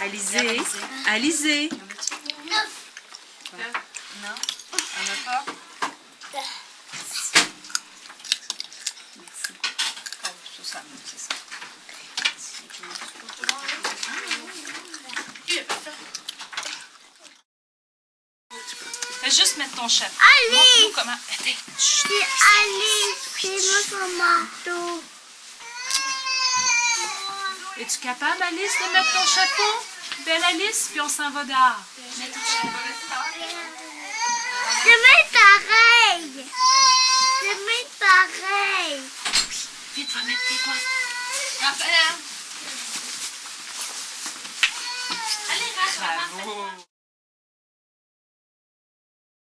Alizé. Alizé. Non On n'a pas Merci. Oh, ça, ça, c'est ça. Fais juste mettre ton chapeau. Allez. Montre-nous comment. Attends. Chut. C'est Alice, c'est mon manteau. Es-tu capable, Alice, de mettre ton chapeau? Père Alice, puis on s'en va dehors. C'est même pareil. C'est pareil. Vite, va mettre tes potes. Allez, Raphaël. Bravo.